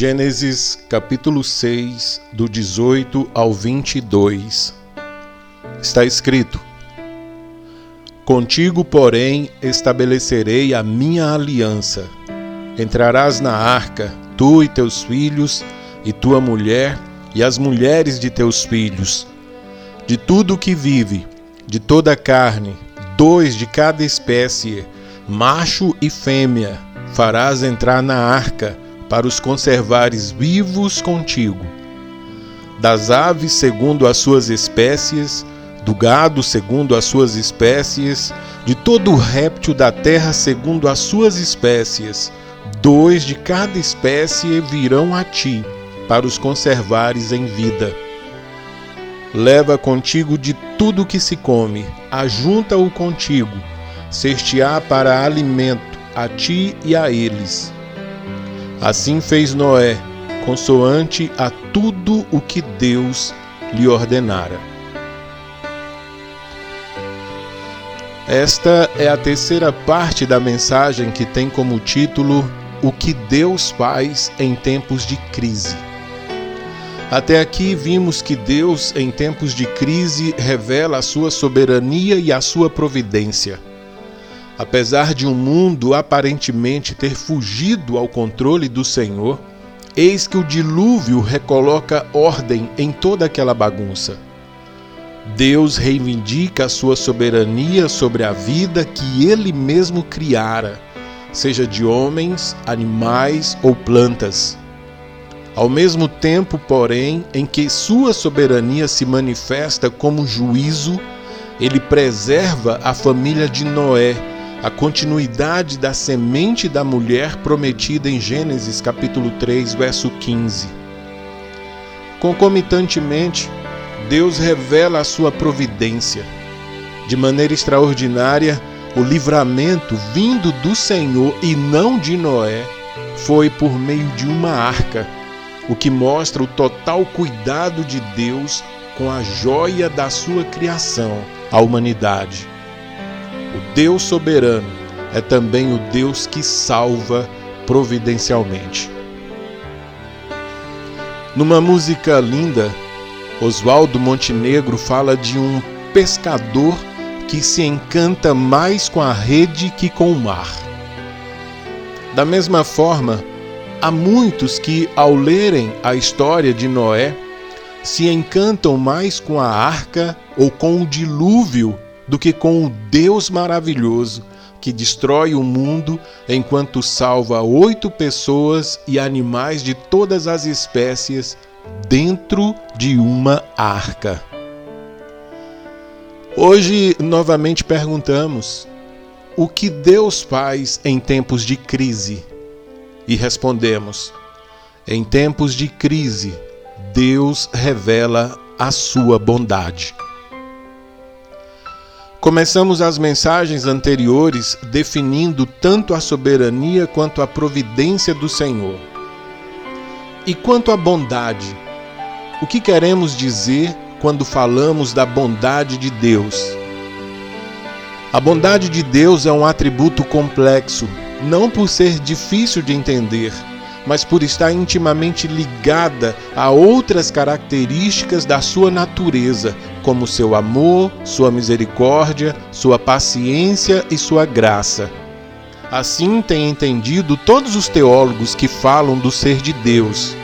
Gênesis capítulo 6, do 18 ao 22. Está escrito: Contigo, porém, estabelecerei a minha aliança. Entrarás na arca, tu e teus filhos, e tua mulher, e as mulheres de teus filhos. De tudo que vive, de toda a carne, dois de cada espécie, macho e fêmea, farás entrar na arca para os conservares vivos contigo. Das aves segundo as suas espécies, do gado segundo as suas espécies, de todo réptil da terra segundo as suas espécies, dois de cada espécie virão a ti, para os conservares em vida. Leva contigo de tudo que se come, ajunta-o contigo, ser-te-á para alimento a ti e a eles Assim fez Noé, consoante a tudo o que Deus lhe ordenara. Esta é a terceira parte da mensagem que tem como título O que Deus faz em tempos de crise. Até aqui vimos que Deus, em tempos de crise, revela a sua soberania e a sua providência. Apesar de um mundo aparentemente ter fugido ao controle do Senhor, eis que o dilúvio recoloca ordem em toda aquela bagunça. Deus reivindica a sua soberania sobre a vida que ele mesmo criara, seja de homens, animais ou plantas. Ao mesmo tempo, porém, em que sua soberania se manifesta como juízo, ele preserva a família de Noé a continuidade da semente da mulher prometida em Gênesis capítulo 3, verso 15. Concomitantemente, Deus revela a sua providência. De maneira extraordinária, o livramento vindo do Senhor e não de Noé foi por meio de uma arca, o que mostra o total cuidado de Deus com a joia da sua criação, a humanidade. O Deus soberano é também o Deus que salva providencialmente. Numa música linda, Oswaldo Montenegro fala de um pescador que se encanta mais com a rede que com o mar. Da mesma forma, há muitos que, ao lerem a história de Noé, se encantam mais com a arca ou com o dilúvio do que com o Deus maravilhoso que destrói o mundo enquanto salva oito pessoas e animais de todas as espécies dentro de uma arca. Hoje, novamente perguntamos: o que Deus faz em tempos de crise? E respondemos: em tempos de crise, Deus revela a sua bondade. Começamos as mensagens anteriores definindo tanto a soberania quanto a providência do Senhor. E quanto à bondade, o que queremos dizer quando falamos da bondade de Deus? A bondade de Deus é um atributo complexo, não por ser difícil de entender, mas por estar intimamente ligada a outras características da sua natureza, como seu amor, sua misericórdia, sua paciência e sua graça. Assim têm entendido todos os teólogos que falam do ser de Deus.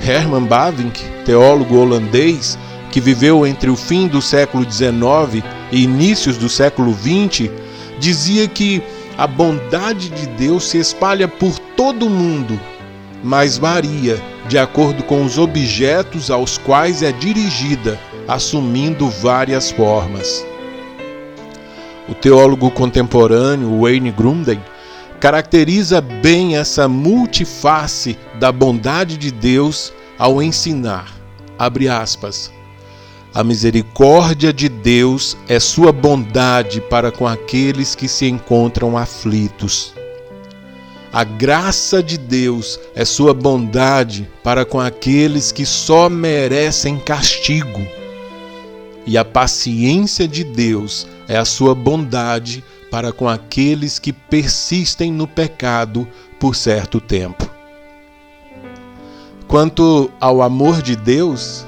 Herman Bavinck, teólogo holandês, que viveu entre o fim do século XIX e inícios do século XX, dizia que a bondade de Deus se espalha por todo o mundo mas varia de acordo com os objetos aos quais é dirigida, assumindo várias formas. O teólogo contemporâneo Wayne Grudem caracteriza bem essa multiface da bondade de Deus ao ensinar, abre aspas, a misericórdia de Deus é sua bondade para com aqueles que se encontram aflitos. A graça de Deus é sua bondade para com aqueles que só merecem castigo. E a paciência de Deus é a sua bondade para com aqueles que persistem no pecado por certo tempo. Quanto ao amor de Deus,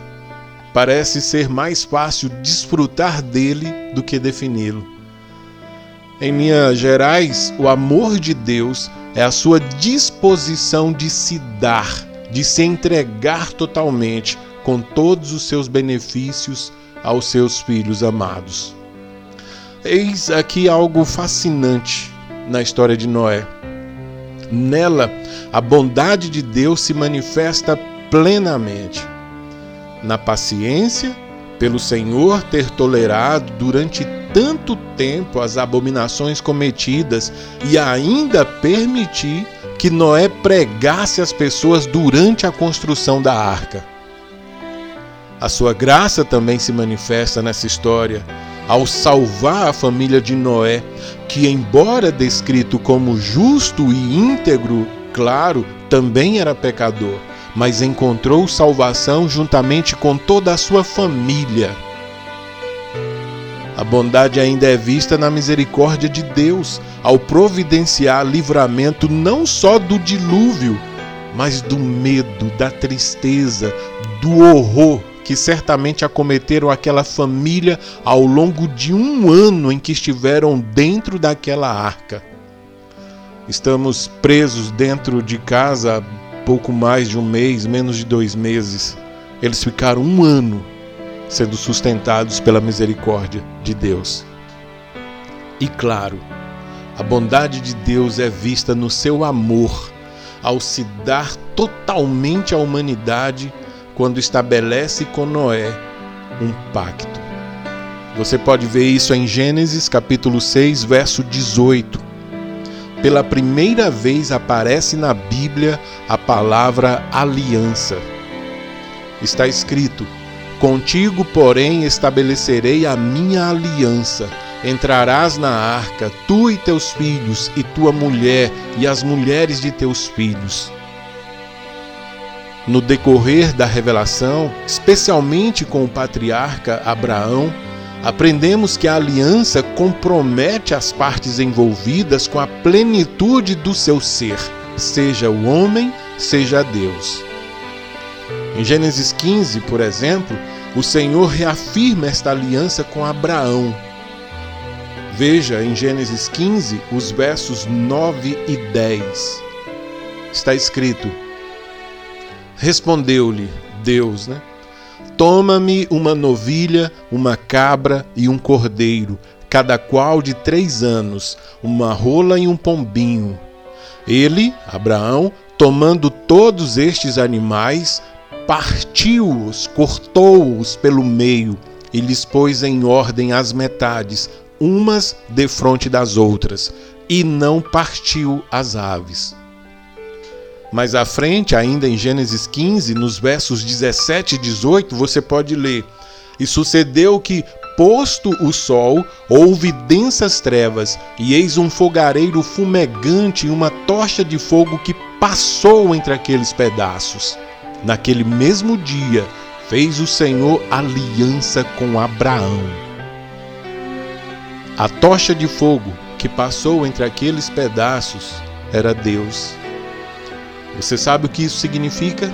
parece ser mais fácil desfrutar dele do que defini-lo. Em linhas gerais, o amor de Deus é a sua disposição de se dar, de se entregar totalmente com todos os seus benefícios aos seus filhos amados. Eis aqui algo fascinante na história de Noé. Nela, a bondade de Deus se manifesta plenamente. Na paciência, pelo Senhor ter tolerado durante tanto tempo as abominações cometidas e ainda permitir que Noé pregasse as pessoas durante a construção da arca. A sua graça também se manifesta nessa história ao salvar a família de Noé, que, embora descrito como justo e íntegro, claro, também era pecador, mas encontrou salvação juntamente com toda a sua família. A bondade ainda é vista na misericórdia de Deus, ao providenciar livramento não só do dilúvio, mas do medo, da tristeza, do horror que certamente acometeram aquela família ao longo de um ano em que estiveram dentro daquela arca. Estamos presos dentro de casa há pouco mais de um mês, menos de dois meses. Eles ficaram um ano sendo sustentados pela misericórdia de Deus. E claro, a bondade de Deus é vista no seu amor, ao se dar totalmente à humanidade quando estabelece com Noé um pacto. Você pode ver isso em Gênesis capítulo 6, verso 18. Pela primeira vez aparece na Bíblia a palavra aliança. Está escrito: Contigo, porém, estabelecerei a minha aliança. Entrarás na arca, tu e teus filhos, e tua mulher, e as mulheres de teus filhos no decorrer da revelação, especialmente com o patriarca Abraão, aprendemos que a aliança compromete as partes envolvidas com a plenitude do seu ser, seja o homem, seja Deus. Em Gênesis 15, por exemplo, o Senhor reafirma esta aliança com Abraão. Veja em Gênesis 15 os versos 9 e 10. Está escrito: Respondeu-lhe Deus, né? Toma-me uma novilha, uma cabra e um cordeiro, cada qual de três anos, uma rola e um pombinho. Ele, Abraão, tomando todos estes animais, partiu-os, cortou-os pelo meio e lhes pôs em ordem as metades, umas defronte das outras, e não partiu as aves. Mais à frente, ainda em Gênesis 15, nos versos 17 e 18, você pode ler: E sucedeu que, posto o sol, houve densas trevas, e eis um fogareiro fumegante e uma tocha de fogo que passou entre aqueles pedaços. Naquele mesmo dia, fez o Senhor aliança com Abraão. A tocha de fogo que passou entre aqueles pedaços era Deus. Você sabe o que isso significa?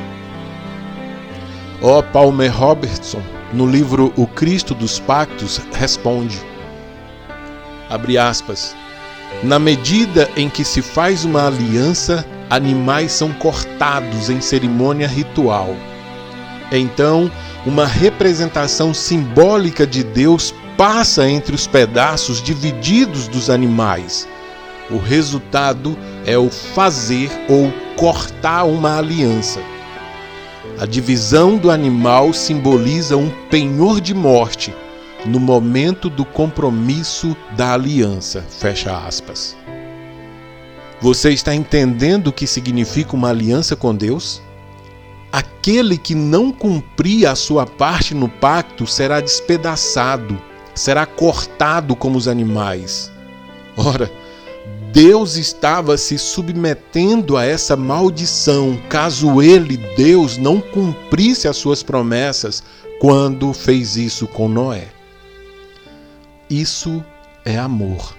O. Palmer Robertson, no livro O Cristo dos Pactos, responde: abre aspas. Na medida em que se faz uma aliança, animais são cortados em cerimônia ritual. Então, uma representação simbólica de Deus passa entre os pedaços divididos dos animais. O resultado é o fazer ou cortar uma aliança. A divisão do animal simboliza um penhor de morte no momento do compromisso da aliança. Fecha aspas. Você está entendendo o que significa uma aliança com Deus? Aquele que não cumprir a sua parte no pacto será despedaçado, será cortado como os animais. Ora, Deus estava se submetendo a essa maldição caso ele, Deus, não cumprisse as suas promessas quando fez isso com Noé. Isso é amor.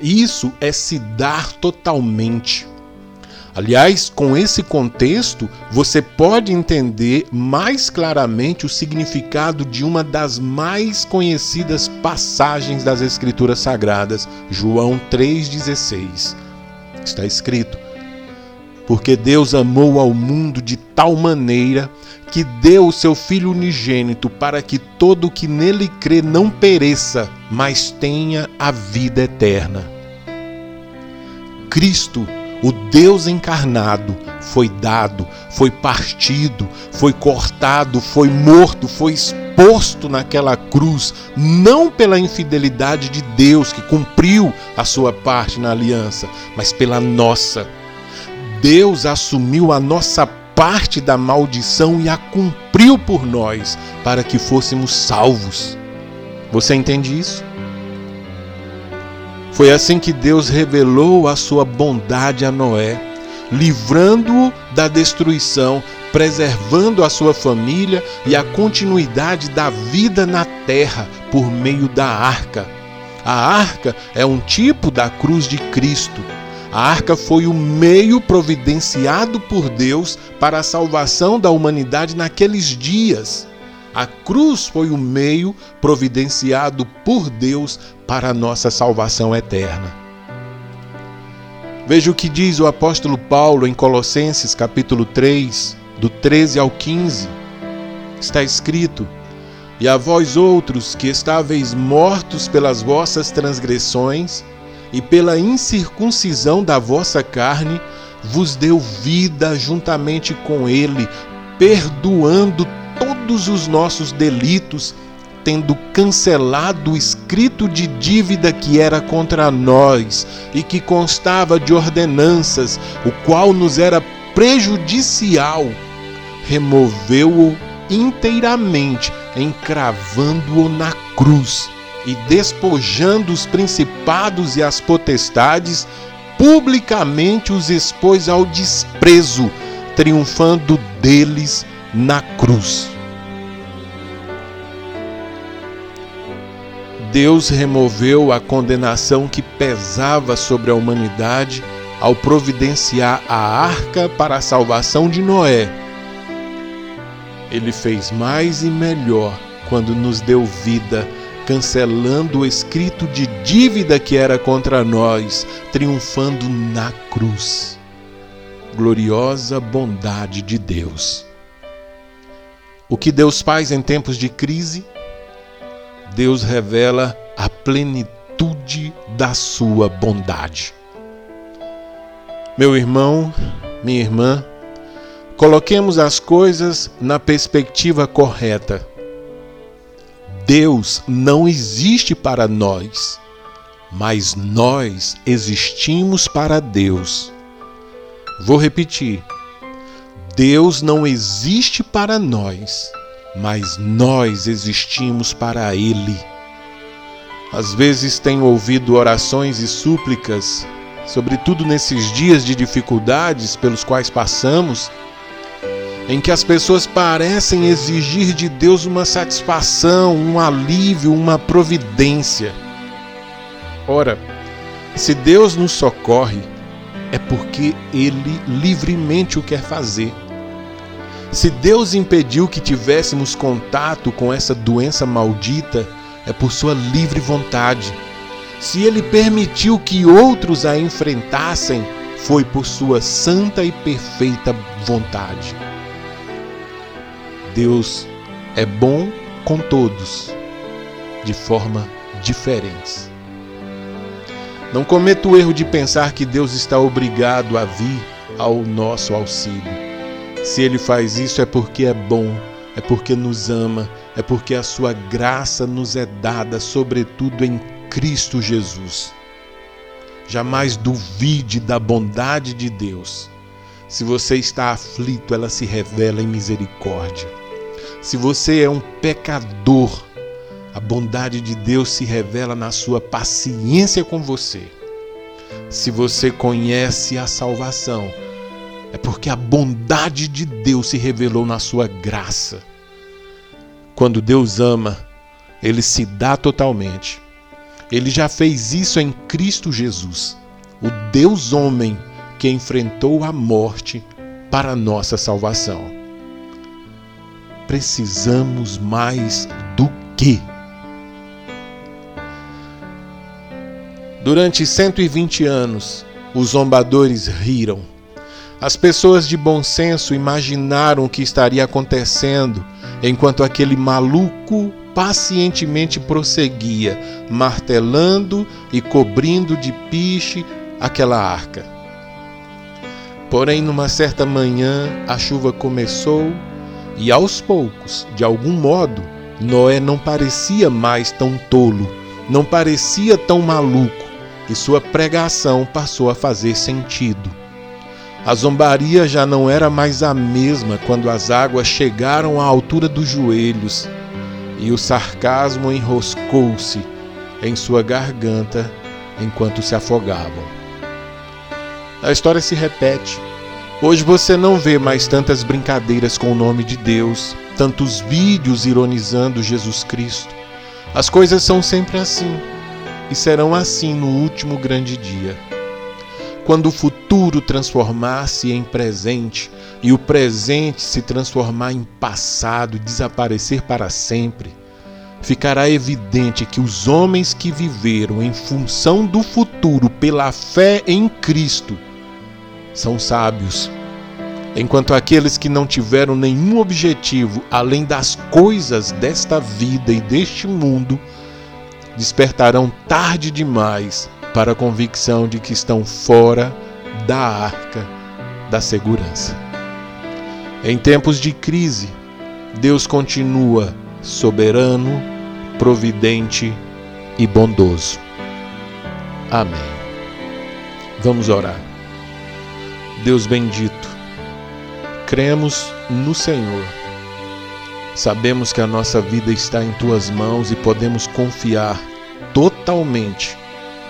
Isso é se dar totalmente. Aliás, com esse contexto, você pode entender mais claramente o significado de uma das mais conhecidas passagens das Escrituras Sagradas, João 3,16. Está escrito: Porque Deus amou ao mundo de tal maneira que deu o seu Filho unigênito para que todo o que nele crê não pereça, mas tenha a vida eterna. Cristo o Deus encarnado foi dado, foi partido, foi cortado, foi morto, foi exposto naquela cruz, não pela infidelidade de Deus que cumpriu a sua parte na aliança, mas pela nossa. Deus assumiu a nossa parte da maldição e a cumpriu por nós, para que fôssemos salvos. Você entende isso? Foi assim que Deus revelou a sua bondade a Noé, livrando-o da destruição, preservando a sua família e a continuidade da vida na terra por meio da arca. A arca é um tipo da cruz de Cristo. A arca foi o meio providenciado por Deus para a salvação da humanidade naqueles dias. A cruz foi o meio providenciado por Deus para a nossa salvação eterna. Veja o que diz o apóstolo Paulo em Colossenses capítulo 3, do 13 ao 15. Está escrito: E a vós outros que estáveis mortos pelas vossas transgressões e pela incircuncisão da vossa carne, vos deu vida juntamente com ele, perdoando todos os nossos delitos, tendo cancelado o escrito de dívida que era contra nós e que constava de ordenanças, o qual nos era prejudicial, removeu-o inteiramente, encravando-o na cruz e despojando os principados e as potestades, publicamente os expôs ao desprezo, triunfando deles na cruz. Deus removeu a condenação que pesava sobre a humanidade ao providenciar a arca para a salvação de Noé. Ele fez mais e melhor quando nos deu vida, cancelando o escrito de dívida que era contra nós, triunfando na cruz. Gloriosa bondade de Deus. O que Deus faz em tempos de crise? Deus revela a plenitude da sua bondade. Meu irmão, minha irmã, coloquemos as coisas na perspectiva correta. Deus não existe para nós, mas nós existimos para Deus. Vou repetir. Deus não existe para nós, mas nós existimos para Ele. Às vezes tenho ouvido orações e súplicas, sobretudo nesses dias de dificuldades pelos quais passamos, em que as pessoas parecem exigir de Deus uma satisfação, um alívio, uma providência. Ora, se Deus nos socorre, é porque Ele livremente o quer fazer. Se Deus impediu que tivéssemos contato com essa doença maldita, é por sua livre vontade. Se Ele permitiu que outros a enfrentassem, foi por sua santa e perfeita vontade. Deus é bom com todos, de forma diferente. Não cometa o erro de pensar que Deus está obrigado a vir ao nosso auxílio. Se ele faz isso é porque é bom, é porque nos ama, é porque a sua graça nos é dada, sobretudo em Cristo Jesus. Jamais duvide da bondade de Deus. Se você está aflito, ela se revela em misericórdia. Se você é um pecador, a bondade de Deus se revela na sua paciência com você. Se você conhece a salvação, é porque a bondade de Deus se revelou na sua graça. Quando Deus ama, ele se dá totalmente. Ele já fez isso em Cristo Jesus. O Deus homem que enfrentou a morte para nossa salvação. Precisamos mais do que? Durante 120 anos, os zombadores riram. As pessoas de bom senso imaginaram o que estaria acontecendo enquanto aquele maluco pacientemente prosseguia, martelando e cobrindo de piche aquela arca. Porém, numa certa manhã, a chuva começou e aos poucos, de algum modo, Noé não parecia mais tão tolo, não parecia tão maluco, e sua pregação passou a fazer sentido. A zombaria já não era mais a mesma quando as águas chegaram à altura dos joelhos e o sarcasmo enroscou-se em sua garganta enquanto se afogavam. A história se repete. Hoje você não vê mais tantas brincadeiras com o nome de Deus, tantos vídeos ironizando Jesus Cristo. As coisas são sempre assim e serão assim no último grande dia. Quando o futuro transformar-se em presente e o presente se transformar em passado e desaparecer para sempre, ficará evidente que os homens que viveram em função do futuro pela fé em Cristo são sábios, enquanto aqueles que não tiveram nenhum objetivo além das coisas desta vida e deste mundo despertarão tarde demais para a convicção de que estão fora da arca da segurança. Em tempos de crise, Deus continua soberano, providente e bondoso. Amém. Vamos orar. Deus bendito, cremos no Senhor. Sabemos que a nossa vida está em tuas mãos e podemos confiar totalmente,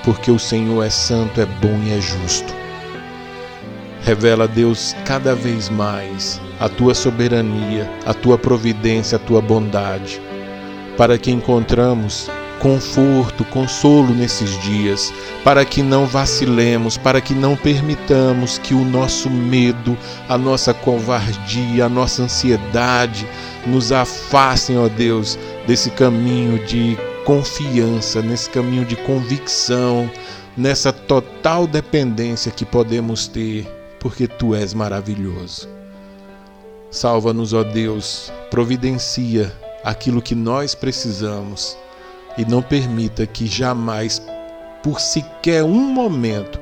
porque o Senhor é santo, é bom e é justo. Revela, Deus, cada vez mais a tua soberania, a tua providência, a tua bondade, para que encontramos conforto, consolo nesses dias, para que não vacilemos, para que não permitamos que o nosso medo, a nossa covardia, a nossa ansiedade nos afastem, ó Deus, desse caminho de confiança, nesse caminho de convicção, nessa total dependência que podemos ter, porque tu és maravilhoso. Salva-nos, ó Deus, providencia aquilo que nós precisamos e não permita que jamais, por sequer um momento,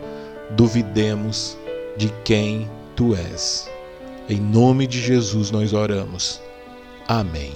duvidemos de quem tu és. Em nome de Jesus nós oramos. Amém.